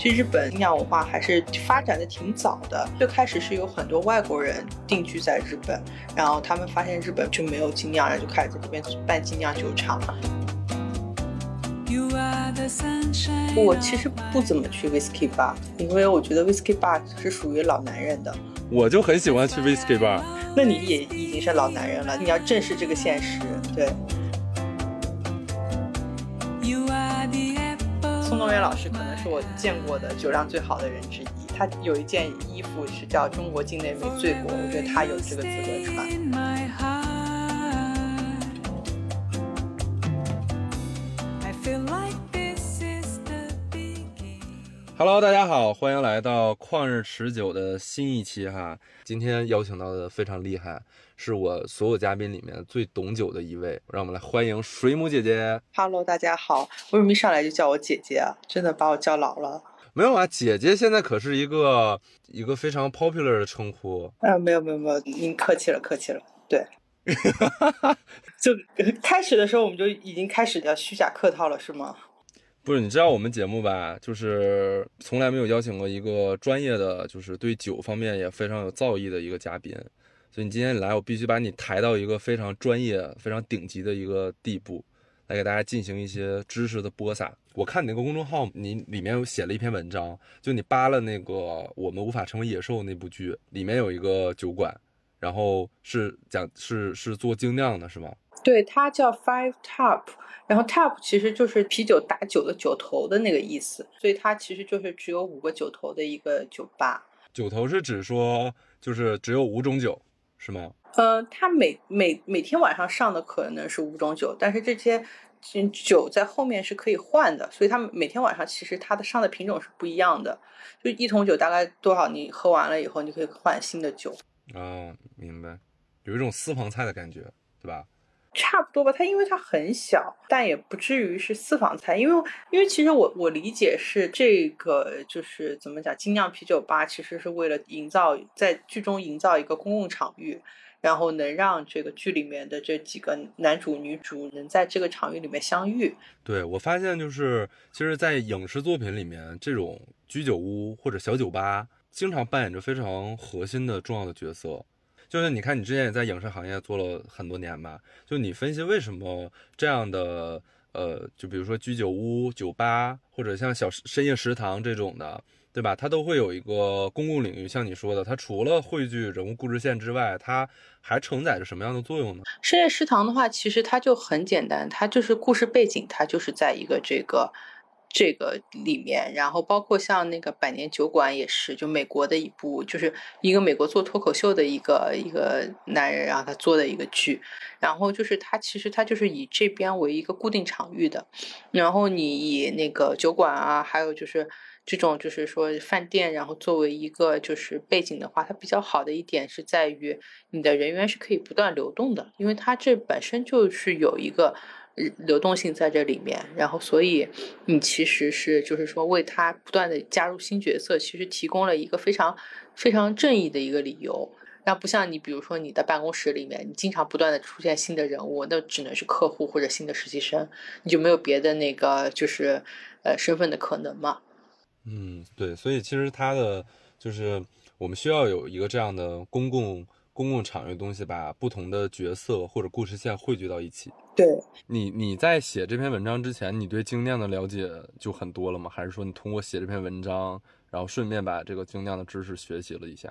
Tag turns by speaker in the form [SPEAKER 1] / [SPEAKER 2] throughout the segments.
[SPEAKER 1] 其实日本精酿文化还是发展的挺早的，最开始是有很多外国人定居在日本，然后他们发现日本就没有精酿，然后就开始在这边办精酿酒厂。我其实不怎么去 whiskey bar，因为我觉得 whiskey bar 是属于老男人的。
[SPEAKER 2] 我就很喜欢去 whiskey bar。
[SPEAKER 1] 那你也已经是老男人了，你要正视这个现实。对。宋冬野老师可能是我见过的酒量最好的人之一。他有一件衣服是叫“中国境内没醉过”，我觉得他有这个资格穿。
[SPEAKER 2] Hello，大家好，欢迎来到旷日持久的新一期哈。今天邀请到的非常厉害，是我所有嘉宾里面最懂酒的一位，让我们来欢迎水母姐姐。
[SPEAKER 1] Hello，大家好，为什么一上来就叫我姐姐啊？真的把我叫老了？
[SPEAKER 2] 没有啊，姐姐现在可是一个一个非常 popular 的称呼。
[SPEAKER 1] 啊，没有没有没有，您客气了，客气了。对，就开始的时候我们就已经开始叫虚假客套了，是吗？
[SPEAKER 2] 不是，你知道我们节目吧？就是从来没有邀请过一个专业的，就是对酒方面也非常有造诣的一个嘉宾。所以你今天来，我必须把你抬到一个非常专业、非常顶级的一个地步，来给大家进行一些知识的播撒。我看你那个公众号，你里面有写了一篇文章，就你扒了那个《我们无法成为野兽》那部剧，里面有一个酒馆，然后是讲是是做精酿的，是吗？
[SPEAKER 1] 对，它叫 Five Top。然后 Top 其实就是啤酒打酒的酒头的那个意思，所以它其实就是只有五个酒头的一个酒吧。
[SPEAKER 2] 酒头是指说就是只有五种酒，是吗？
[SPEAKER 1] 呃，他每每每天晚上上的可能是五种酒，但是这些酒在后面是可以换的，所以他每天晚上其实它的上的品种是不一样的。就一桶酒大概多少，你喝完了以后，你可以换新的酒。
[SPEAKER 2] 哦，明白，有一种私房菜的感觉，对吧？
[SPEAKER 1] 差不多吧，它因为它很小，但也不至于是私房菜。因为因为其实我我理解是这个就是怎么讲，精酿啤酒吧其实是为了营造在剧中营造一个公共场域，然后能让这个剧里面的这几个男主女主能在这个场域里面相遇。
[SPEAKER 2] 对我发现就是，其实，在影视作品里面，这种居酒屋或者小酒吧，经常扮演着非常核心的重要的角色。就是你看，你之前也在影视行业做了很多年吧？就你分析为什么这样的，呃，就比如说居酒屋、酒吧，或者像小深夜食堂这种的，对吧？它都会有一个公共领域。像你说的，它除了汇聚人物故事线之外，它还承载着什么样的作用呢？
[SPEAKER 1] 深夜食堂的话，其实它就很简单，它就是故事背景，它就是在一个这个。这个里面，然后包括像那个百年酒馆也是，就美国的一部，就是一个美国做脱口秀的一个一个男人，然后他做的一个剧，然后就是他其实他就是以这边为一个固定场域的，然后你以那个酒馆啊，还有就是这种就是说饭店，然后作为一个就是背景的话，它比较好的一点是在于你的人员是可以不断流动的，因为它这本身就是有一个。流动性在这里面，然后所以你其实是就是说为他不断的加入新角色，其实提供了一个非常非常正义的一个理由。那不像你比如说你的办公室里面，你经常不断的出现新的人物，那只能是客户或者新的实习生，你就没有别的那个就是呃身份的可能嘛？
[SPEAKER 2] 嗯，对，所以其实他的就是我们需要有一个这样的公共。公共场域的东西，把不同的角色或者故事线汇聚到一起。
[SPEAKER 1] 对
[SPEAKER 2] 你，你在写这篇文章之前，你对精酿的了解就很多了吗？还是说你通过写这篇文章，然后顺便把这个精酿的知识学习了一下？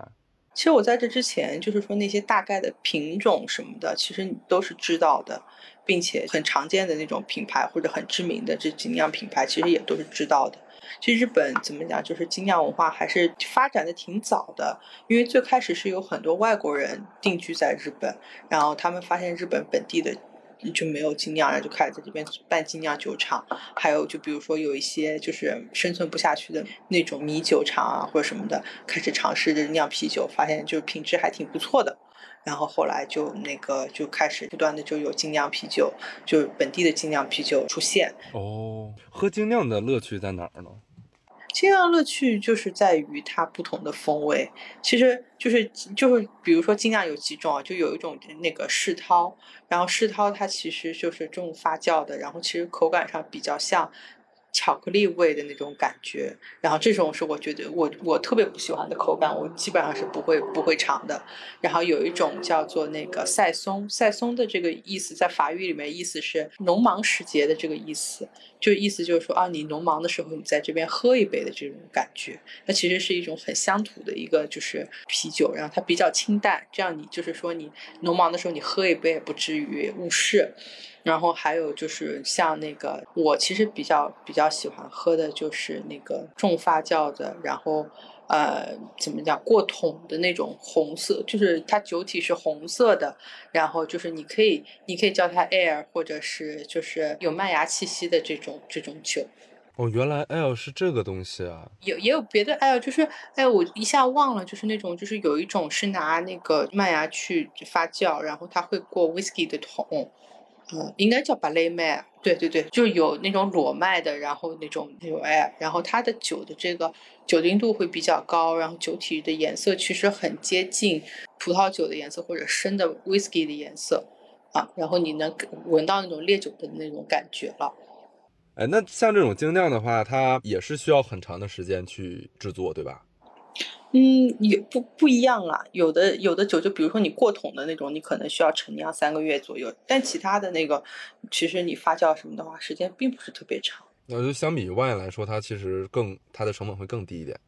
[SPEAKER 1] 其实我在这之前，就是说那些大概的品种什么的，其实你都是知道的，并且很常见的那种品牌或者很知名的这精酿品牌，其实也都是知道的。其实日本怎么讲，就是精酿文化还是发展的挺早的，因为最开始是有很多外国人定居在日本，然后他们发现日本本地的就没有精酿，然后就开始在这边办精酿酒厂。还有就比如说有一些就是生存不下去的那种米酒厂啊或者什么的，开始尝试着酿啤酒，发现就是品质还挺不错的。然后后来就那个就开始不断的就有精酿啤酒，就本地的精酿啤酒出现。
[SPEAKER 2] 哦，喝精酿的乐趣在哪儿呢？
[SPEAKER 1] 精酿乐趣就是在于它不同的风味，其实就是就是比如说精酿有几种啊，就有一种那个世涛，然后世涛它其实就是这种发酵的，然后其实口感上比较像。巧克力味的那种感觉，然后这种是我觉得我我特别不喜欢的口感，我基本上是不会不会尝的。然后有一种叫做那个塞松，塞松的这个意思在法语里面意思是农忙时节的这个意思，就意思就是说啊，你农忙的时候你在这边喝一杯的这种感觉。那其实是一种很乡土的一个就是啤酒，然后它比较清淡，这样你就是说你农忙的时候你喝一杯也不至于误事。然后还有就是像那个，我其实比较比较喜欢喝的就是那个重发酵的，然后呃怎么讲过桶的那种红色，就是它酒体是红色的，然后就是你可以你可以叫它 air，或者是就是有麦芽气息的这种这种酒。
[SPEAKER 2] 哦，原来 L 是这个东西啊！
[SPEAKER 1] 有也有别的 L，就是哎，我一下忘了，就是那种就是有一种是拿那个麦芽去发酵，然后它会过 whisky 的桶。嗯，应该叫巴勒麦，对对对，就是有那种裸麦的，然后那种那种哎，然后它的酒的这个酒精度会比较高，然后酒体的颜色其实很接近葡萄酒的颜色或者深的 whisky 的颜色啊，然后你能闻到那种烈酒的那种感觉了。
[SPEAKER 2] 哎，那像这种精酿的话，它也是需要很长的时间去制作，对吧？
[SPEAKER 1] 嗯，也不不一样啊。有的有的酒，就比如说你过桶的那种，你可能需要陈酿三个月左右。但其他的那个，其实你发酵什么的话，时间并不是特别长。
[SPEAKER 2] 那就相比于 wine 来说，它其实更它的成本会更低一点。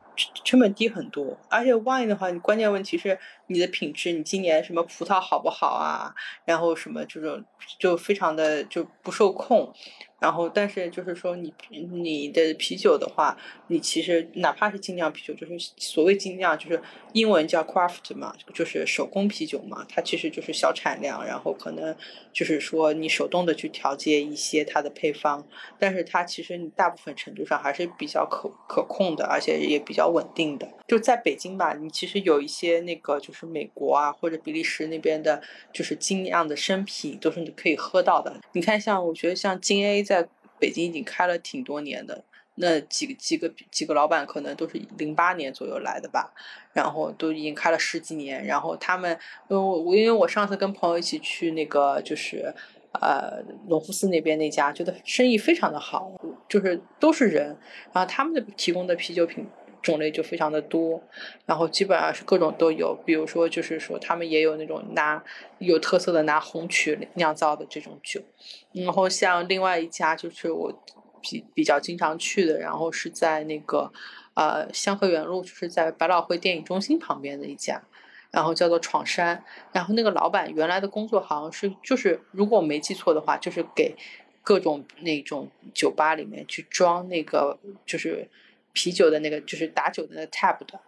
[SPEAKER 1] 成本低很多，而且 wine 的话，你关键问题是你的品质，你今年什么葡萄好不好啊？然后什么这种就非常的就不受控。然后，但是就是说，你你的啤酒的话，你其实哪怕是精酿啤酒，就是所谓精酿，就是英文叫 craft 嘛，就是手工啤酒嘛，它其实就是小产量，然后可能就是说你手动的去调节一些它的配方，但是它其实你大部分程度上还是比较可可控的，而且也比较稳定的。就在北京吧，你其实有一些那个就是是美国啊或者比利时那边的，就是精酿的生啤都是可以喝到的。你看，像我觉得像金 A。在北京已经开了挺多年的，那几个几个几个老板可能都是零八年左右来的吧，然后都已经开了十几年。然后他们，我我因为我上次跟朋友一起去那个就是呃隆福寺那边那家，觉得生意非常的好，就是都是人，然后他们的提供的啤酒品。种类就非常的多，然后基本上是各种都有，比如说就是说他们也有那种拿有特色的拿红曲酿造的这种酒，然后像另外一家就是我比比较经常去的，然后是在那个呃香河园路，就是在百老汇电影中心旁边的一家，然后叫做闯山，然后那个老板原来的工作好像是就是如果我没记错的话，就是给各种那种酒吧里面去装那个就是。啤酒的那个就是打酒的那个 tab 的，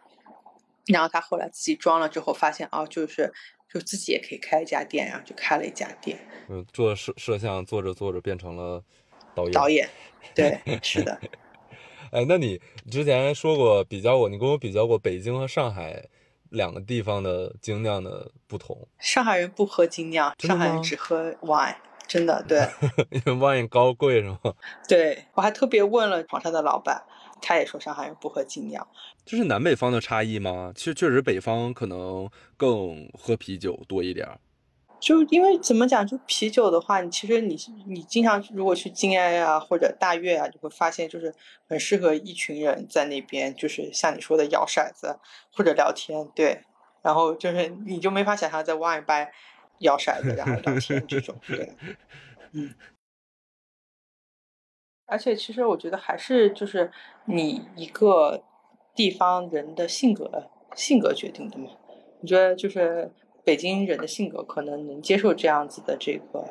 [SPEAKER 1] 然后他后来自己装了之后，发现哦，就是就自己也可以开一家店，然后就开了一家店。
[SPEAKER 2] 嗯，做摄摄像做着做着变成了导演。
[SPEAKER 1] 导演，对，是的。
[SPEAKER 2] 哎，那你之前说过比较过，你跟我比较过北京和上海两个地方的精酿的不同。
[SPEAKER 1] 上海人不喝精酿，上海人只喝 wine，真的对。
[SPEAKER 2] 因为 wine 高贵是吗？
[SPEAKER 1] 对，我还特别问了长沙的老板。他也说上海人不喝精酿，
[SPEAKER 2] 这是南北方的差异吗？其实确实北方可能更喝啤酒多一点。
[SPEAKER 1] 就因为怎么讲，就啤酒的话，你其实你你经常如果去静安啊或者大悦啊，你会发现就是很适合一群人在那边，就是像你说的摇骰子或者聊天，对。然后就是你就没法想象在 wine 吧摇骰子然后聊天这种，对，嗯。而且其实我觉得还是就是你一个地方人的性格性格决定的嘛。我觉得就是北京人的性格可能能接受这样子的这个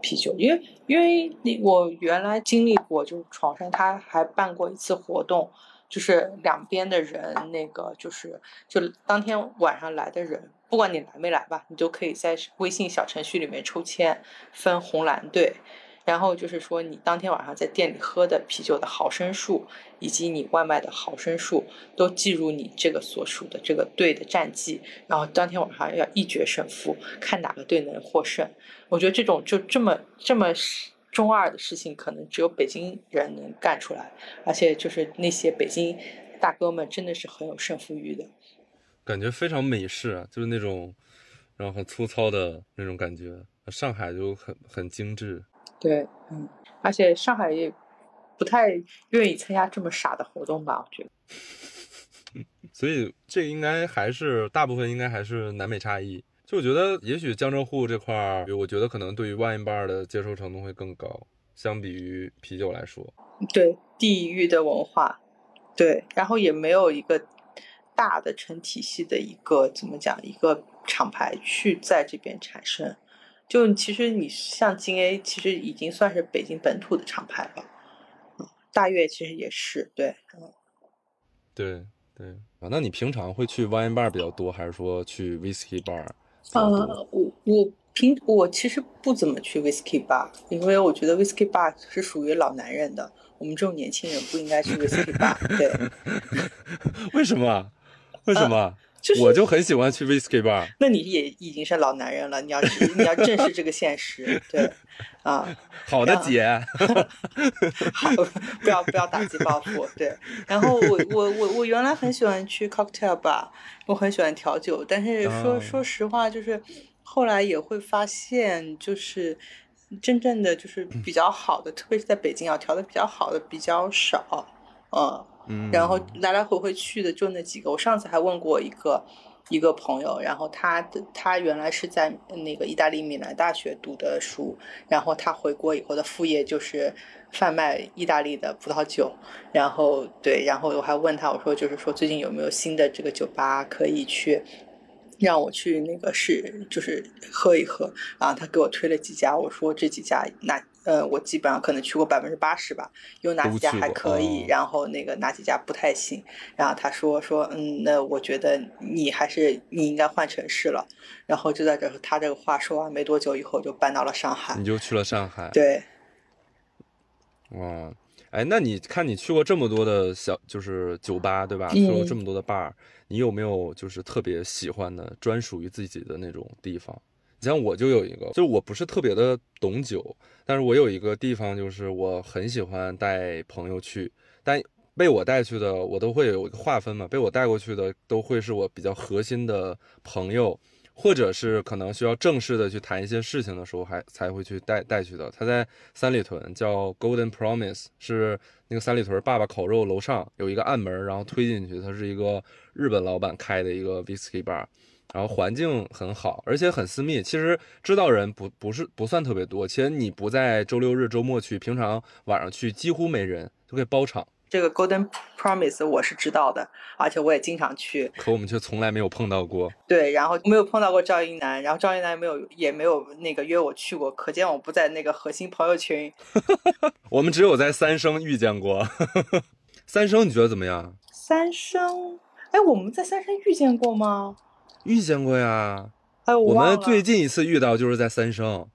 [SPEAKER 1] 啤酒，因为因为你我原来经历过，就是床上他还办过一次活动，就是两边的人那个就是就当天晚上来的人，不管你来没来吧，你都可以在微信小程序里面抽签分红蓝队。然后就是说，你当天晚上在店里喝的啤酒的毫升数，以及你外卖的毫升数，都记入你这个所属的这个队的战绩。然后当天晚上要一决胜负，看哪个队能获胜。我觉得这种就这么这么中二的事情，可能只有北京人能干出来。而且就是那些北京大哥们，真的是很有胜负欲的。
[SPEAKER 2] 感觉非常美式啊，就是那种，然后很粗糙的那种感觉。上海就很很精致。
[SPEAKER 1] 对，嗯，而且上海也不太愿意参加这么傻的活动吧？我觉得。
[SPEAKER 2] 所以这应该还是大部分应该还是南北差异。就我觉得，也许江浙沪这块儿，我觉得可能对于 wine bar 的接受程度会更高，相比于啤酒来说。
[SPEAKER 1] 对地域的文化，对，然后也没有一个大的成体系的一个怎么讲一个厂牌去在这边产生。就其实你像金 A，其实已经算是北京本土的厂牌了。嗯，大悦其实也是，对，嗯，
[SPEAKER 2] 对对啊。那你平常会去 wine bar 比较多，还是说去 whisky bar？
[SPEAKER 1] 呃，我我平我其实不怎么去 whisky bar，因为我觉得 whisky bar 是属于老男人的，我们这种年轻人不应该去 whisky bar。对，
[SPEAKER 2] 为什么？为什么？
[SPEAKER 1] 就是
[SPEAKER 2] 我就很喜欢去 whiskey bar。
[SPEAKER 1] 那你也已经是老男人了，你要 你要正视这个现实。对，啊，
[SPEAKER 2] 好的，姐。
[SPEAKER 1] 好，不要不要打击报复。对，然后我我我我原来很喜欢去 cocktail bar，我很喜欢调酒，但是说说实话，就是后来也会发现，就是真正的就是比较好的，特别是在北京啊，调的比较好的比较少，嗯。然后来来回回去的就那几个。我上次还问过一个一个朋友，然后他的他原来是在那个意大利米兰大学读的书，然后他回国以后的副业就是贩卖意大利的葡萄酒。然后对，然后我还问他，我说就是说最近有没有新的这个酒吧可以去让我去那个是就是喝一喝。然后他给我推了几家，我说这几家那。呃，我基本上可能去过百分之八十吧，有哪几家还可以，然后那个哪几家不太行。然后他说说，嗯，那我觉得你还是你应该换城市了。然后就在这，他这个话说完没多久以后，就搬到了上海。
[SPEAKER 2] 你就去了上海？
[SPEAKER 1] 对。
[SPEAKER 2] 哇，哎，那你看你去过这么多的小就是酒吧，对吧？去过这么多的 bar，你有没有就是特别喜欢的专属于自己的那种地方？你像我就有一个，就是我不是特别的懂酒，但是我有一个地方，就是我很喜欢带朋友去，但被我带去的，我都会有一个划分嘛，被我带过去的都会是我比较核心的朋友，或者是可能需要正式的去谈一些事情的时候，还才会去带带去的。他在三里屯叫 Golden Promise，是那个三里屯爸爸烤肉楼上有一个暗门，然后推进去，它是一个日本老板开的一个 Whisky Bar。然后环境很好，而且很私密。其实知道人不不是不算特别多。其实你不在周六日、周末去，平常晚上去几乎没人，就可以包场。
[SPEAKER 1] 这个 Golden Promise 我是知道的，而且我也经常去。
[SPEAKER 2] 可我们却从来没有碰到过。
[SPEAKER 1] 对，然后没有碰到过赵英男，然后赵英男没有也没有那个约我去过，可见我不在那个核心朋友群。
[SPEAKER 2] 我们只有在三生遇见过。三生你觉得怎么样？
[SPEAKER 1] 三生，哎，我们在三生遇见过吗？
[SPEAKER 2] 遇见过呀，
[SPEAKER 1] 哎，
[SPEAKER 2] 我们最近一次遇到就是在三生，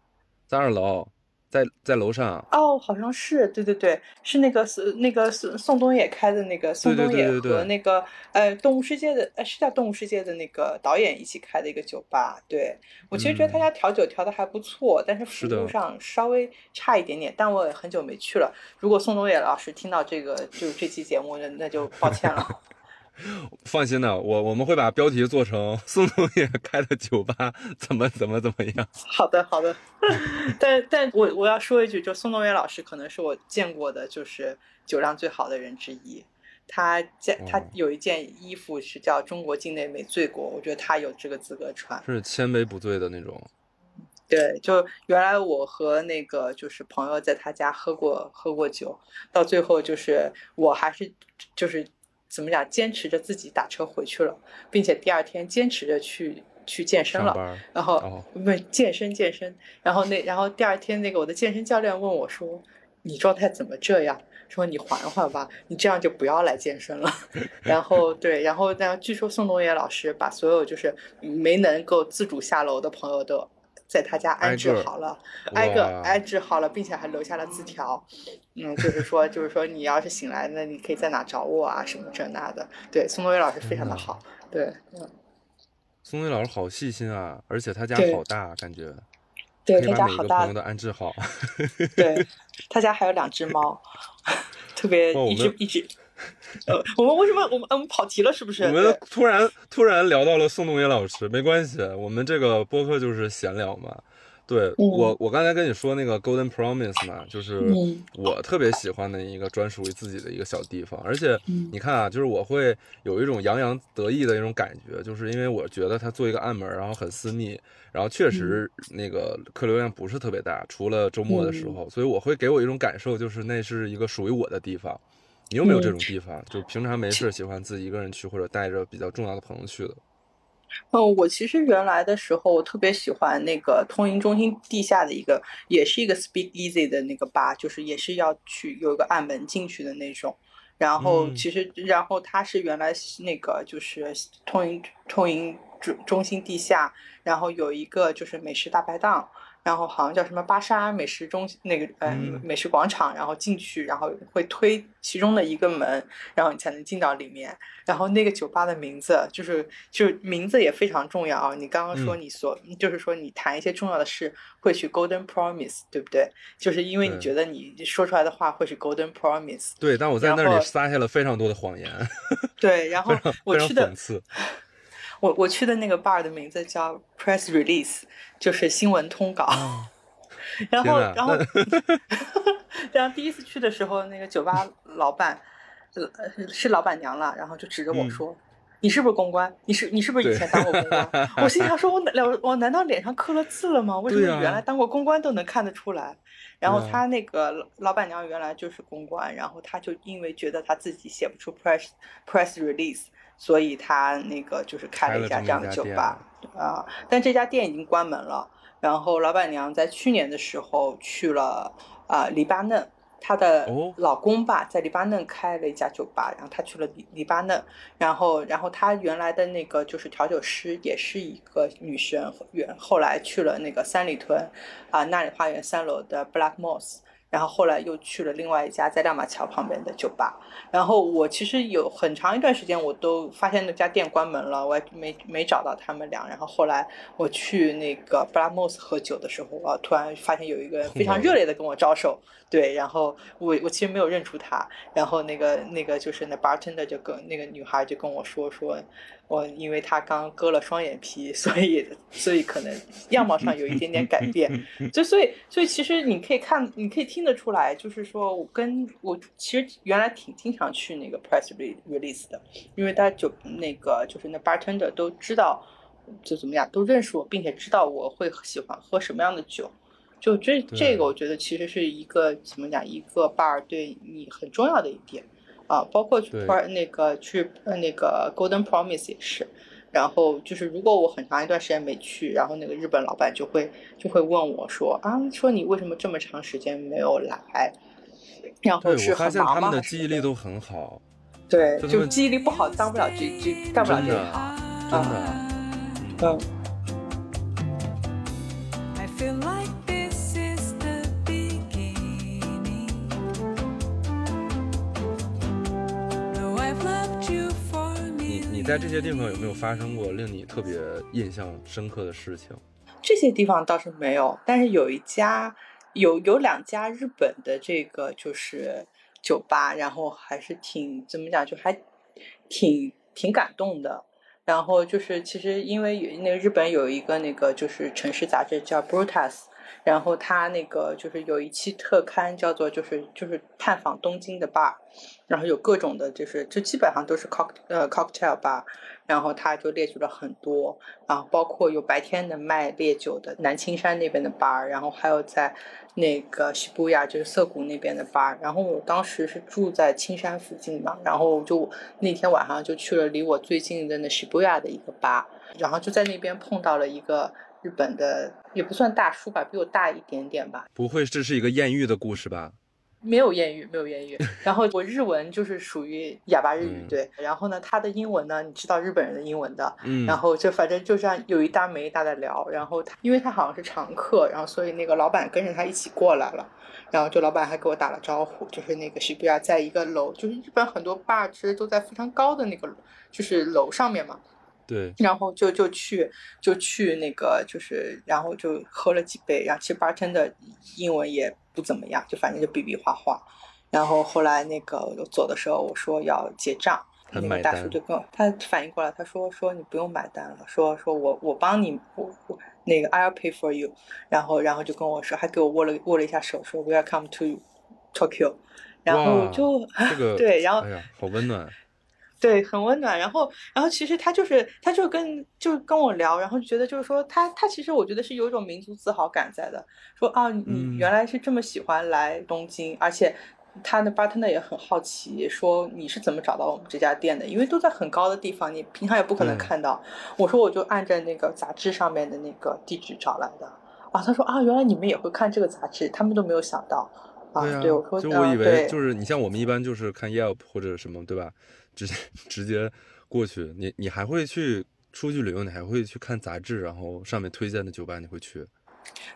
[SPEAKER 2] 在二楼，在在楼上。
[SPEAKER 1] 哦，好像是，对对对，是那个是那个宋宋冬野开的那个宋冬野和那个呃动物世界的呃是叫动物世界的那个导演一起开的一个酒吧。对我其实觉得他家调酒调的还不错，但是服务上稍微差一点点。但我也很久没去了。如果宋冬野老师听到这个就是这期节目，那那就抱歉了。
[SPEAKER 2] 放心的，我我们会把标题做成宋冬野开的酒吧怎么怎么怎么样。
[SPEAKER 1] 好 的好的，但但我我要说一句，就宋冬野老师可能是我见过的就是酒量最好的人之一。他件他有一件衣服是叫“中国境内没醉过”，我觉得他有这个资格穿，
[SPEAKER 2] 是千杯不醉的那种。
[SPEAKER 1] 对，就原来我和那个就是朋友在他家喝过喝过酒，到最后就是我还是就是。怎么讲？坚持着自己打车回去了，并且第二天坚持着去去健身了。然后不健身健身，然后那然后第二天那个我的健身教练问我说：“你状态怎么这样？”说你缓缓吧，你这样就不要来健身了。然后对，然后那据说宋冬野老师把所有就是没能够自主下楼的朋友都。在他家安置好了，挨个安置好了，并且还留下了字条，嗯，就是说，就是说，你要是醒来，那你可以在哪找我啊，什么这那的。对，宋冬野老师非常的好，对，嗯。
[SPEAKER 2] 宋冬野老师好细心啊，而且他家好大，感觉。
[SPEAKER 1] 对，他家好大。
[SPEAKER 2] 朋友都安置好。
[SPEAKER 1] 对，他家还有两只猫，特别一只一只。呃，我们为什么我们我们跑题了？是不是？
[SPEAKER 2] 我们突然突然聊到了宋冬野老师，没关系，我们这个播客就是闲聊嘛。对我，我刚才跟你说那个 Golden Promise 嘛，就是
[SPEAKER 1] 嗯
[SPEAKER 2] 我特别喜欢的一个专属于自己的一个小地方。而且
[SPEAKER 1] 嗯
[SPEAKER 2] 你看啊，就是我会有一种洋洋得意的一种感觉，就是因为我觉得它做一个暗门，然后很私密，然后确实那个客流量不是特别大，除了周末的时候，所以我会给我一种感受，就是那是一个属于我的地方。你有没有这种地方？就平常没事喜欢自己一个人去，或者带着比较重要的朋友去的？
[SPEAKER 1] 嗯，我其实原来的时候，我特别喜欢那个通营中心地下的一个，也是一个 Speak Easy 的那个吧，就是也是要去有一个暗门进去的那种。然后
[SPEAKER 2] 嗯
[SPEAKER 1] 其实，然后它是原来那个就是通营通营中中心地下，然后有一个就是美食大排档，然后好像叫什么巴莎美食中那个呃
[SPEAKER 2] 嗯
[SPEAKER 1] 美食广场，然后进去，然后会推其中的一个门，然后你才能进到里面。然后那个酒吧的名字就是就是名字也非常重要啊。你刚刚说
[SPEAKER 2] 嗯
[SPEAKER 1] 你所、就是说你谈一些重要的事会去 Golden Promise，对不对？就是因为你觉得你说出来的话会是 Golden Promise。
[SPEAKER 2] 对，但我在那里撒下了非常多的谎言，
[SPEAKER 1] 对，然 后我去的。我我去的那个 bar 的名字叫 Press Release，就是新闻通稿。然后，然后，然后第一次去的时候，那个酒吧老板，呃，是老板娘了，然后就指着我
[SPEAKER 2] 嗯
[SPEAKER 1] 说：“你是不是公关？你是你是不是以前当过公关？”我心想说：“我难我我难道脸上刻了字了吗？为什么原来当过公关都能看得出来？”然后他那个老老板娘原来就是公关，然后他就因为觉得他自己写不出 press press release，所以他那个就是开
[SPEAKER 2] 开了
[SPEAKER 1] 一家这样的酒吧啊、但这家店已经关门了。然后老板娘在去年的时候去了啊、黎巴嫩，她的
[SPEAKER 2] 哦
[SPEAKER 1] 老公吧在黎巴嫩开了一家酒吧，然后她去了黎黎巴嫩，然后然后她原来的那个就是调酒师也是一个女生，原后来去了那个三里屯啊、那里花园三楼的 Black Moss。然后后来又去了另外一家在亮马桥旁边的酒吧，然后我其实有很长一段时间我都发现那家店关门了，我也没没找到他们俩。然后后来我去那个 Black Moss 喝酒的时候，我突然发现有一个人非常热烈的跟我招手，对，然后我我其实没有认出他，然后那个那个就是那 bartender 就跟那个女孩就跟我说说，我因为她刚割了双眼皮，所以所以可能样貌上有一点点改变，就所以所以其实你可以看，你可以听得出来，就是说我跟我其实原来挺经常去那个 press re- release 的，因为大家就那个就是那 bartender 都知道，就怎么样都认识我，并且知道我会喜欢喝什么样的酒。就这这个，我觉得其实是一个怎么讲，一个 bar 对你很重要的一点啊，包括去
[SPEAKER 2] 对
[SPEAKER 1] bar 那个去呃那个 Golden Promise 也是。然后就是，如果我很长一段时间没去，然后那个日本老板就会就会问我说啊，说你为什么这么长时间没有来？然后，是很忙吗？
[SPEAKER 2] 现他们的记忆力都很好，
[SPEAKER 1] 对，
[SPEAKER 2] 就
[SPEAKER 1] 记忆力不好，当不了这这干不了这一行。
[SPEAKER 2] 真的。
[SPEAKER 1] 嗯
[SPEAKER 3] ，I feel like
[SPEAKER 2] 你在这些地方有没有发生过令你特别印象深刻的事情？
[SPEAKER 1] 这些地方倒是没有，但是有一家有有两家日本的这个就是酒吧，然后还是挺怎么讲，就还挺挺感动的。然后就是其实因为那个日本有一个那个就是城市杂志叫 Brutus，然后他那个就是有一期特刊叫做就是就是探访东京的 bar，然后有各种的就是就基本上都是 cock 呃 cocktail bar，然后他就列举了很多，然后包括有白天的卖烈酒的南青山那边的 bar，然后还有在那个西布亚就是涩谷那边的 bar，然后我当时是住在青山附近嘛，然后就那天晚上就去了离我最近的那西布亚的一个 bar，然后就在那边碰到了一个日本的也不算大叔吧，比我大一点点吧，
[SPEAKER 2] 不会这是一个艳遇的故事吧？
[SPEAKER 1] 没有艳遇，没有艳遇。然后我日文就是属于哑巴日语，
[SPEAKER 2] 嗯
[SPEAKER 1] 对。然后呢，他的英文呢，你知道日本人的英文的，
[SPEAKER 2] 嗯，
[SPEAKER 1] 然后就反正就这样有一搭没一搭的聊，然后他因为他好像是常客，然后所以那个老板跟着他一起过来了，然后就老板还给我打了招呼，就是那个西布亚在一个楼，就是日本很多 bar 其实都在非常高的那个就是楼上面嘛，
[SPEAKER 2] 对，
[SPEAKER 1] 然后就就去就去那个就是，然后就喝了几杯，然后其实 bartender 英文也不怎么样，就反正就比比划划。然后后来那个我走的时候，我说要结账，那个大叔就跟我他反应过来，他说说你不用买单了，说说我我帮你，我我那个 I'll pay for you，然后然后就跟我说，还给我握了握了一下手，说 Welcome to Tokyo，然后
[SPEAKER 2] 哇
[SPEAKER 1] 就
[SPEAKER 2] 这个
[SPEAKER 1] 对，然后
[SPEAKER 2] 哎呀，好温暖。
[SPEAKER 1] 对，很温暖。然后，然后其实他就是，他就跟就跟我聊，然后就觉得就是说他他其实我觉得是有一种民族自豪感在的，说啊，你
[SPEAKER 2] 嗯
[SPEAKER 1] 原来是这么喜欢来东京，而且他的 bartender 也很好奇，说你是怎么找到我们这家店的？因为都在很高的地方，你平常也不可能看到。我说我就按照那个杂志上面的那个地址找来的。啊，他说啊，原来你们也会看这个杂志，他们都没有想到。啊，
[SPEAKER 2] 对
[SPEAKER 1] 我说，
[SPEAKER 2] 就我以为就是你像我们一般就是看 Yelp 或者什么，对吧？直接 直接过去，你你还会去出去旅游，你还会去看杂志，然后上面推荐的酒吧你会去。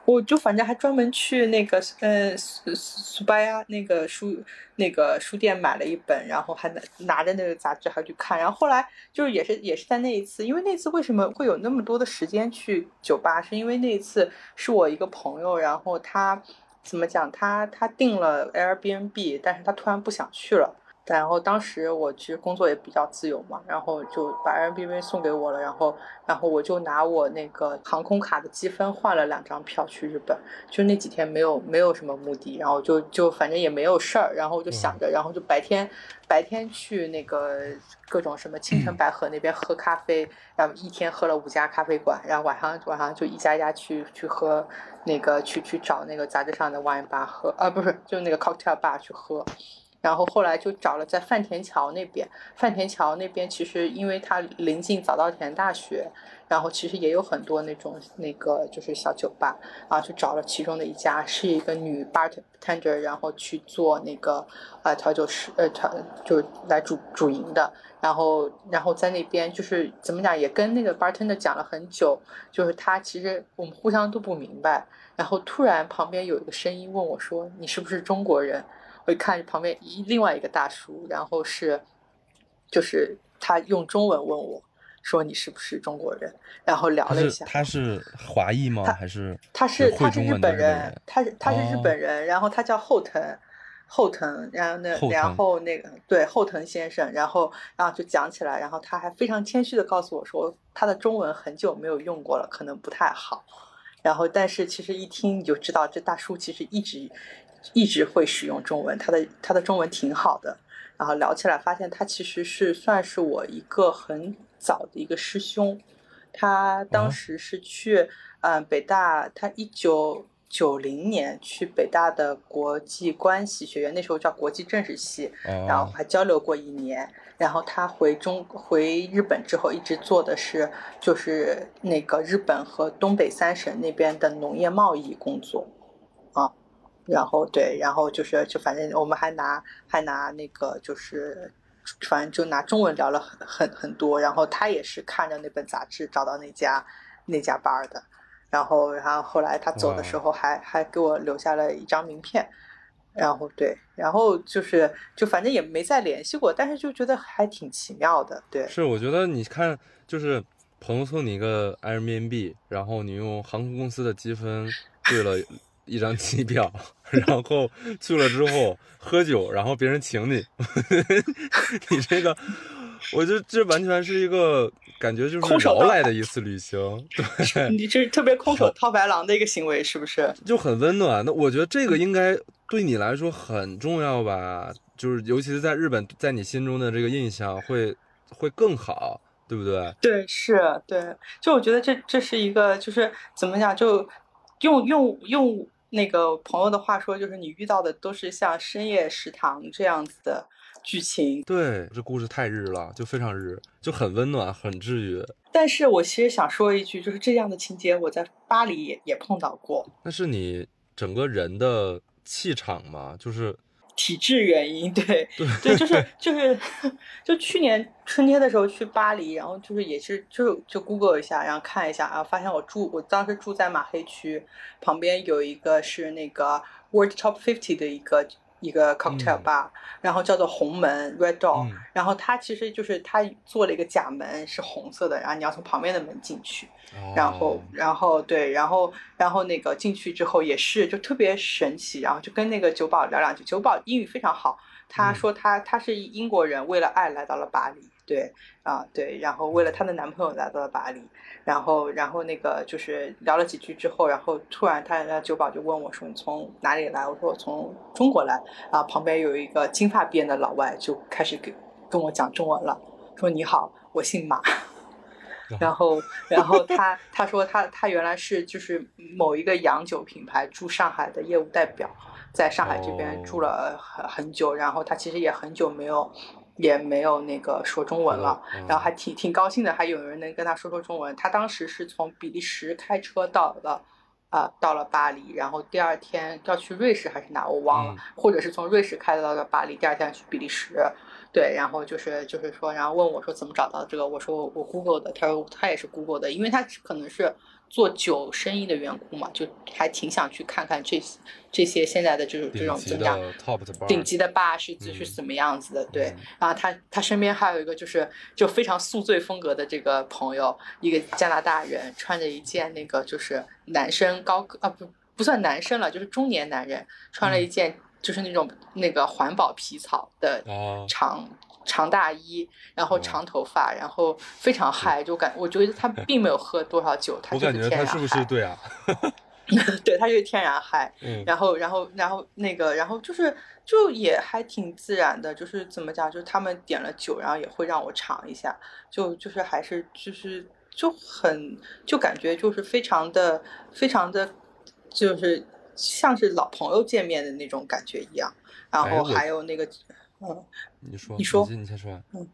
[SPEAKER 1] 我就反正还专门去那个呃苏苏巴呀那个书那个书店买了一本，然后还拿拿着那个杂志还去看，然后后来就是也是也是在那一次，因为那次为什么会有那么多的时间去酒吧，是因为那一次是我一个朋友，然后他怎么讲，他他订了 Airbnb，但是他突然不想去了。然后当时我其实工作也比较自由嘛，然后就把 Airbnb 送给我了，然后然后我就拿我那个航空卡的积分换了两张票去日本，就那几天没有没有什么目的，然后就就反正也没有事儿，然后我就想着，然后就白天白天去那个各种什么青城白河那边喝咖啡，然后一天喝了五家咖啡馆，然后晚上晚上就一家一家去去喝那个去去找那个杂志上的 wine bar 喝，啊不是就那个 cocktail bar 去喝。然后后来就找了在范田桥那边，范田桥那边其实因为它临近早稻田大学，然后其实也有很多那种那个就是小酒吧，然后就找了其中的一家是一个女 bartender，然后去做那个呃调酒师呃调就来主主营的，然后然后在那边就是怎么讲也跟那个 bartender 讲了很久，就是他其实我们互相都不明白，然后突然旁边有一个声音问我说你是不是中国人？我一看旁边一另外一个大叔，然后是，就是他用中文问我，说你是不是中国人？然后聊了一下，
[SPEAKER 2] 他是华裔吗？还是
[SPEAKER 1] 他是他是日本人他是他是日
[SPEAKER 2] 哦
[SPEAKER 1] 本人，然后他叫后藤，后藤，然后那然后那个对后藤先生，然后然后就讲起来，然后他还非常谦虚的告诉我说，他的中文很久没有用过了，可能不太好。然后，但是其实一听你就知道，这大叔其实一直一直会使用中文，他的他的中文挺好的。然后聊起来，发现他其实是算是我一个很早的一个师兄，他当
[SPEAKER 2] 哦
[SPEAKER 1] 时是去嗯、呃北大，他一九九零年去北大的国际关系学院，那时候叫国际政治系，然后
[SPEAKER 2] 哦，
[SPEAKER 1] 还交流过一年。然后他回中回日本之后，一直做的是就是那个日本和东北三省那边的农业贸易工作啊。然后对，然后就是就反正我们还拿还拿那个就是。反正就拿中文聊了很很很多，然后他也是看着那本杂志找到那家那家 bar 的，然后然后后来他走的时候还还给我留下了一张名片，然后对，然后就是就反正也没再联系过，但是就觉得还挺奇妙的，对，
[SPEAKER 2] 是我觉得你看，就是朋友送你一个 Airbnb，然后你用航空公司的积分兑了一张机票，然后去了之后喝酒，然后别人请你，你这个，我觉得这完全是一个感觉就是
[SPEAKER 1] 空手
[SPEAKER 2] 来的一次旅行，对，
[SPEAKER 1] 你这是特别空手套白狼的一个行为，是不是？
[SPEAKER 2] 就很温暖。那我觉得这个应该对你来说很重要吧，就是尤其是在日本，在你心中的这个印象会会更好，对不对？
[SPEAKER 1] 对，是，对，就我觉得这这是一个，就是怎么讲，就用用用那个朋友的话说，就是你遇到的都是像深夜食堂这样子的剧情。
[SPEAKER 2] 对，这故事太日了，就非常日，就很温暖，很治愈。
[SPEAKER 1] 但是我其实想说一句，就是这样的情节，我在巴黎也也碰到过。
[SPEAKER 2] 那是你整个人的气场嘛，就是
[SPEAKER 1] 体质原因，对对，就是就是就去年春天的时候去巴黎，然后就是也是就就 Google 一下，然后看一下，然后发现我住我当时住在马黑区，旁边有一个是那个 World Top Fifty 的一个一个 cocktail
[SPEAKER 2] 嗯。
[SPEAKER 1] bar，、然后叫做红门 Red Door，、
[SPEAKER 2] 嗯。
[SPEAKER 1] 然后它其实就是它做了一个假门是红色的，然后你要从旁边的门进去，然后
[SPEAKER 2] 哦，
[SPEAKER 1] 然后对，然后，然后那个进去之后也是就特别神奇，然后就跟那个酒保聊两句，酒保英语非常好，他
[SPEAKER 2] 嗯。
[SPEAKER 1] 说他他是英国人，为了爱来到了巴黎，对啊对，然后为了她的男朋友来到了巴黎，然后然后那个就是聊了几句之后，然后突然他那酒保就问我说你从哪里来？我说我从中国来，然后旁边有一个金发碧眼的老外就开始给跟我讲中文了，说你好，我姓马。然后，然后他他说他他原来是就是某一个洋酒品牌驻上海的业务代表，在上海这边住了很很久，然后他其实也很久没有也没有那个说中文了，
[SPEAKER 2] 嗯
[SPEAKER 1] 然后还挺挺高兴的，还有人能跟他说说中文。他当时是从比利时开车到了。啊、到了巴黎，然后第二天要去瑞士还是哪我忘了，
[SPEAKER 2] 嗯
[SPEAKER 1] 或者是从瑞士开到了巴黎，第二天去比利时，对，然后就是就是说，然后问我说怎么找到这个，我说我我 Google 的，他说他也是 Google 的，因为他可能是做酒生意的缘故嘛，就还挺想去看看这些这些现在的这种这种怎么讲
[SPEAKER 2] 的 top 的 bar，
[SPEAKER 1] 顶级的 bar 是是
[SPEAKER 2] 嗯
[SPEAKER 1] 什么样子的，对
[SPEAKER 2] 嗯。
[SPEAKER 1] 然后他他身边还有一个就是就非常宿醉风格的这个朋友，一个加拿大人，穿着一件那个就是男生高个啊不不算男生了，就是中年男人，穿了一件就是那种那个环保皮草的
[SPEAKER 2] 啊，
[SPEAKER 1] 长长大衣，然后
[SPEAKER 2] 哦
[SPEAKER 1] 长头发，然后非常嗨，就感我觉得他并没有喝多少酒，他
[SPEAKER 2] 我感觉
[SPEAKER 1] 就是天然
[SPEAKER 2] 他是不是
[SPEAKER 1] 嗨，
[SPEAKER 2] 对啊？
[SPEAKER 1] 对他就是天然嗨。
[SPEAKER 2] 嗯，
[SPEAKER 1] 然后，然后，然后那个，然后就是，就也还挺自然的，就是怎么讲，就是他们点了酒，然后也会让我尝一下，就就是还是就是就很就感觉就是非常的非常的，就是像是老朋友见面的那种感觉一样。然后还有那个，嗯，
[SPEAKER 2] 你说，
[SPEAKER 1] 你说
[SPEAKER 2] 先你先说。
[SPEAKER 1] 嗯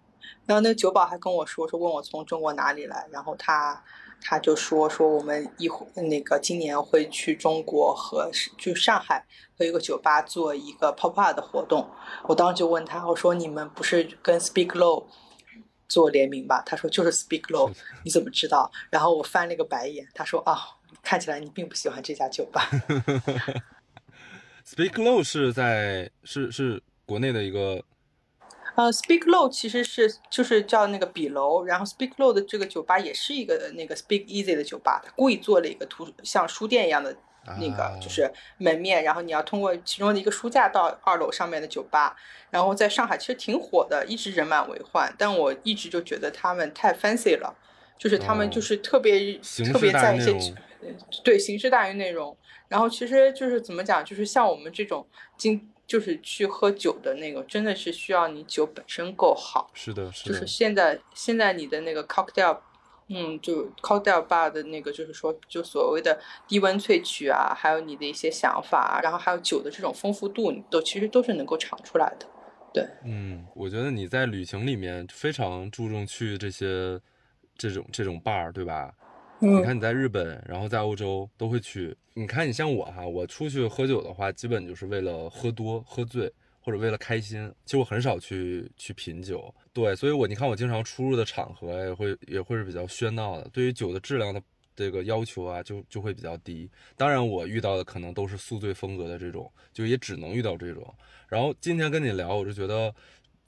[SPEAKER 1] 然后那个酒保还跟我说，说问我从中国哪里来，然后他他就说说我们一会那个今年会去中国和就上海和一个酒吧做一个 pop up 的活动。我当时就问他，我说你们不是跟 Speak Low 做联名吧？他说就是 Speak Low，你怎么知道？然后我翻了个白眼，他说啊，看起来你并不喜欢这家酒吧。
[SPEAKER 2] Speak Low 是在是是国内的一个
[SPEAKER 1] 呃，Speak Low 其实是就是叫那个笔楼，然后 Speak Low 的这个酒吧也是一个那个 Speak Easy 的酒吧，它故意做了一个图像书店一样的那个
[SPEAKER 2] 啊
[SPEAKER 1] 就是门面，然后你要通过其中的一个书架到二楼上面的酒吧，然后在上海其实挺火的，一直人满为患，但我一直就觉得他们太 fancy 了，就是他们
[SPEAKER 2] 哦
[SPEAKER 1] 就是特别、
[SPEAKER 2] 形
[SPEAKER 1] 特别在一些
[SPEAKER 2] 容。
[SPEAKER 1] 对，形式大于内容。然后其实就是怎么讲，就是像我们这种经就是去喝酒的那个，真的是需要你酒本身够好。
[SPEAKER 2] 是的，是的
[SPEAKER 1] 就是，现在现在你的那个 cocktail，嗯，就 cocktail bar 的那个，就是说就所谓的低温萃取啊，还有你的一些想法啊，然后还有酒的这种丰富度，你都其实都是能够尝出来的。对，
[SPEAKER 2] 嗯，我觉得你在旅行里面非常注重去这些这种这种 bar，对吧？你
[SPEAKER 1] 嗯
[SPEAKER 2] 看你在日本，然后在欧洲都会去。你看你像我哈，我出去喝酒的话，基本就是为了喝多、喝醉，或者为了开心。其实我很少去去品酒，对，所以我你看我经常出入的场合也会也会是比较喧闹的，对于酒的质量的这个要求啊，就就会比较低。当然，我遇到的可能都是宿醉风格的这种，就也只能遇到这种。然后今天跟你聊，我就觉得。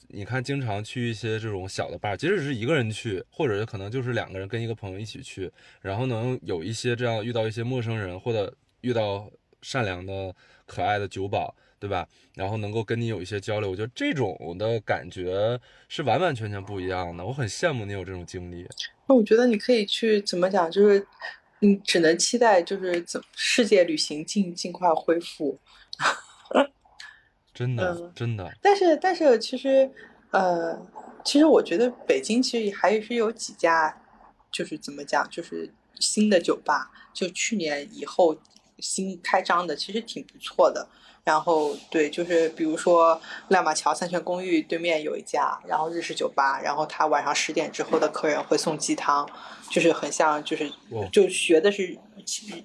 [SPEAKER 2] 你看，经常去一些这种小的 bar，即使是一个人去，或者可能就是两个人跟一个朋友一起去，然后能有一些这样遇到一些陌生人，或者遇到善良的、可爱的酒保，对吧？然后能够跟你有一些交流，我觉得这种的感觉是完完全全不一样的。我很羡慕你有这种经历。
[SPEAKER 1] 那我觉得你可以去怎么讲，就是你只能期待就是怎世界旅行尽尽快恢复。
[SPEAKER 2] 真的，
[SPEAKER 1] 嗯
[SPEAKER 2] 真的，
[SPEAKER 1] 但是但是其实呃，其实我觉得北京其实还是有几家，就是怎么讲，就是新的酒吧，就去年以后新开张的，其实挺不错的。然后对，就是比如说亮马桥三泉公寓对面有一家，然后日式酒吧，然后他晚上十点之后的客人会送鸡汤，就是很像就是就学的是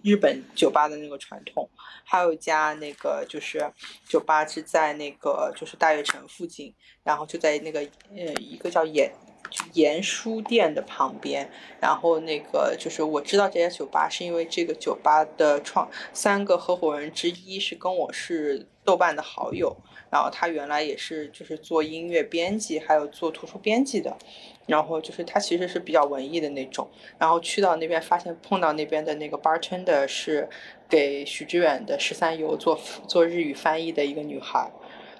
[SPEAKER 1] 日本酒吧的那个传统。还有一家那个就是酒吧是在那个就是大悦城附近，然后就在那个呃一个叫盐盐书店的旁边，然后那个就是我知道这家酒吧是因为这个酒吧的创三个合伙人之一是跟我是豆瓣的好友，然后他原来也是就是做音乐编辑，还有做图书编辑的，然后就是他其实是比较文艺的那种，然后去到那边发现碰到那边的那个 bartender 是给许知远的《十三游》做做日语翻译的一个女孩。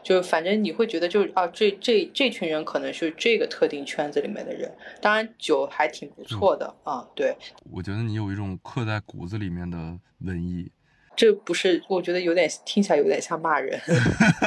[SPEAKER 1] 就反正你会觉得就是啊，这这这群人可能是这个特定圈子里面的人。当然酒还挺不错的啊，对，
[SPEAKER 2] 我觉得你有一种刻在骨子里面的文艺，
[SPEAKER 1] 这不是我觉得有点听起来有点像骂人。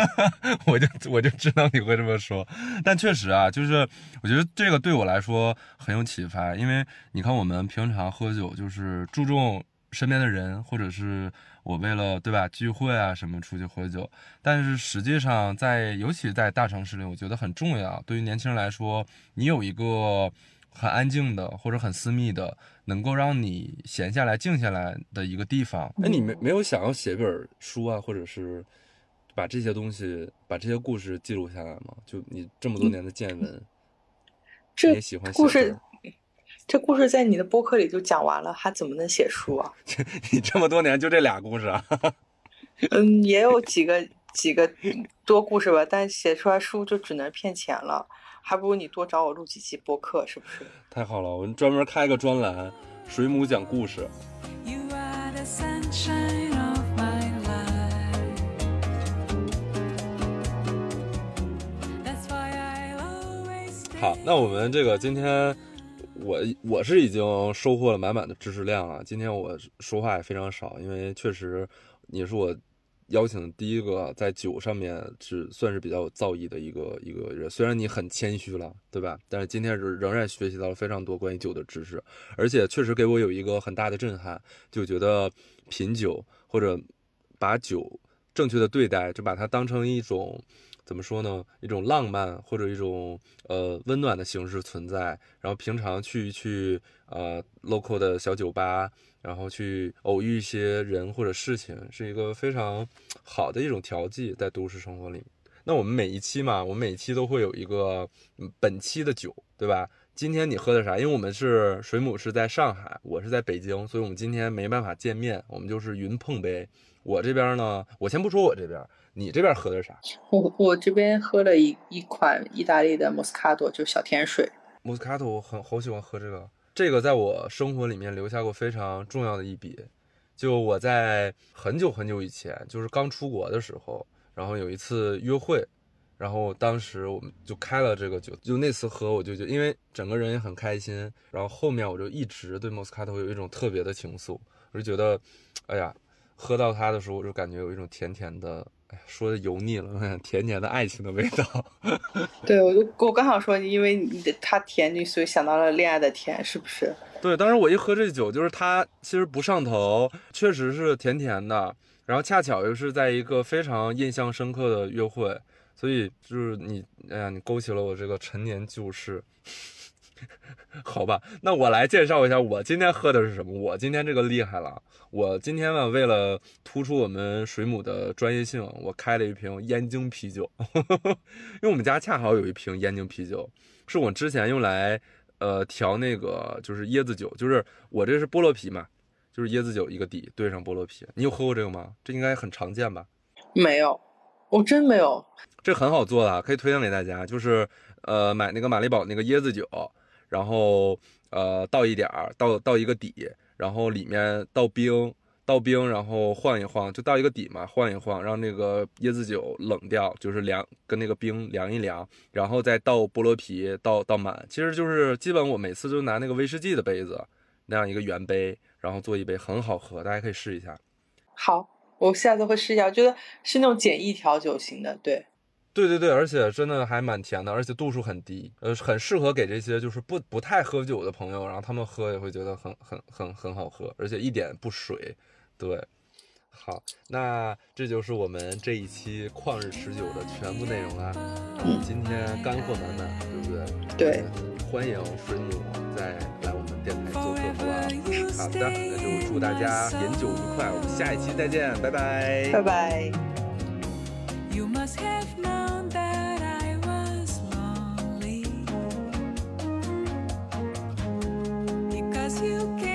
[SPEAKER 2] 我就我就知道你会这么说，但确实啊，就是我觉得这个对我来说很有启发，因为你看我们平常喝酒就是注重身边的人，或者是我为了对吧聚会啊什么出去喝酒，但是实际上在尤其在大城市里，我觉得很重要。对于年轻人来说，你有一个很安静的或者很私密的，能够让你闲下来、静下来的一个地方。哎，你没没有想要写本书啊，或者是把这些东西、把这些故事记录下来吗？就你这么多年的见闻，也喜欢写
[SPEAKER 1] 这故事在你的播客里就讲完了，还怎么能写书啊？
[SPEAKER 2] 你这么多年就这俩故事啊？
[SPEAKER 1] 嗯，也有几个几个多故事吧，但写出来书就只能骗钱了，还不如你多找我录几期播客，是不是？
[SPEAKER 2] 太好了，我们专门开个专栏，水母讲故事。
[SPEAKER 3] You are the sunshine of my life. That's why I'll always stay.
[SPEAKER 2] 好，那我们这个今天我我是已经收获了满满的知识量啊。今天我说话也非常少，因为确实你是我邀请的第一个在酒上面是算是比较有造诣的一个一个人。虽然你很谦虚了，对吧？但是今天是仍然学习到了非常多关于酒的知识，而且确实给我有一个很大的震撼，就觉得品酒或者把酒正确的对待，就把它当成一种怎么说呢？一种浪漫或者一种呃温暖的形式存在。然后平常去一去呃 local 的小酒吧，然后去偶遇一些人或者事情，是一个非常好的一种调剂，在都市生活里。那我们每一期嘛，我们每一期都会有一个本期的酒，对吧？今天你喝的啥？因为我们是水母是在上海，我是在北京，所以我们今天没办法见面，我们就是云碰杯。我这边呢，我先不说我这边，你这边喝的是啥？
[SPEAKER 1] 我我这边喝了一一款意大利的 Moscato，就小甜水。
[SPEAKER 2] 莫斯卡朵，我很好喜欢喝这个，这个在我生活里面留下过非常重要的一笔。就我在很久很久以前，就是刚出国的时候，然后有一次约会，然后当时我们就开了这个酒，就那次喝我就觉得，因为整个人也很开心，然后后面我就一直对莫斯卡托有一种特别的情愫，我就觉得，哎呀，喝到它的时候，我就感觉有一种甜甜的，说的油腻了，甜甜的爱情的味道。
[SPEAKER 1] 对，我就我刚好说，因为你的它甜，你所以想到了恋爱的甜，是不是？
[SPEAKER 2] 对，当时我一喝这酒，就是它其实不上头，确实是甜甜的，然后恰巧又是在一个非常印象深刻的约会，所以就是你，哎呀，你勾起了我这个陈年旧事。好吧，那我来介绍一下我今天喝的是什么。我今天这个厉害了，我今天呢为了突出我们水母的专业性，我开了一瓶燕京啤酒，因为我们家恰好有一瓶燕京啤酒，是我之前用来呃调那个就是椰子酒，就是我这是菠萝啤嘛，就是椰子酒一个底兑上菠萝啤。你有喝过这个吗？这应该很常见吧？
[SPEAKER 1] 没有，我真没有。
[SPEAKER 2] 这很好做的啊，可以推荐给大家。就是呃买那个马丽宝那个椰子酒，然后呃倒一点儿，倒倒一个底，然后里面倒冰，倒冰，然后晃一晃，就倒一个底嘛，晃一晃，让那个椰子酒冷掉，就是凉跟那个冰凉一凉，然后再倒菠萝啤，倒倒满。其实就是基本我每次就拿那个威士忌的杯子那样一个圆杯，然后做一杯，很好喝，大家可以试一下。
[SPEAKER 1] 好，我下次会试一下。我觉得是那种简易调酒型的，对。
[SPEAKER 2] 对对对，而且真的还蛮甜的，而且度数很低，呃，很适合给这些就是不不太喝酒的朋友，然后他们喝也会觉得很很很很好喝，而且一点不水。对，好，那这就是我们这一期旷日持久的全部内容啦。
[SPEAKER 1] 嗯
[SPEAKER 2] 今天干货满满，对不对？
[SPEAKER 1] 对
[SPEAKER 2] 呃欢迎水母再来我们电台做客，好吧？好的，那就祝大家饮酒愉快，我们下一期再见，拜拜。
[SPEAKER 1] 拜拜。
[SPEAKER 3] You must have known that I was lonely because you.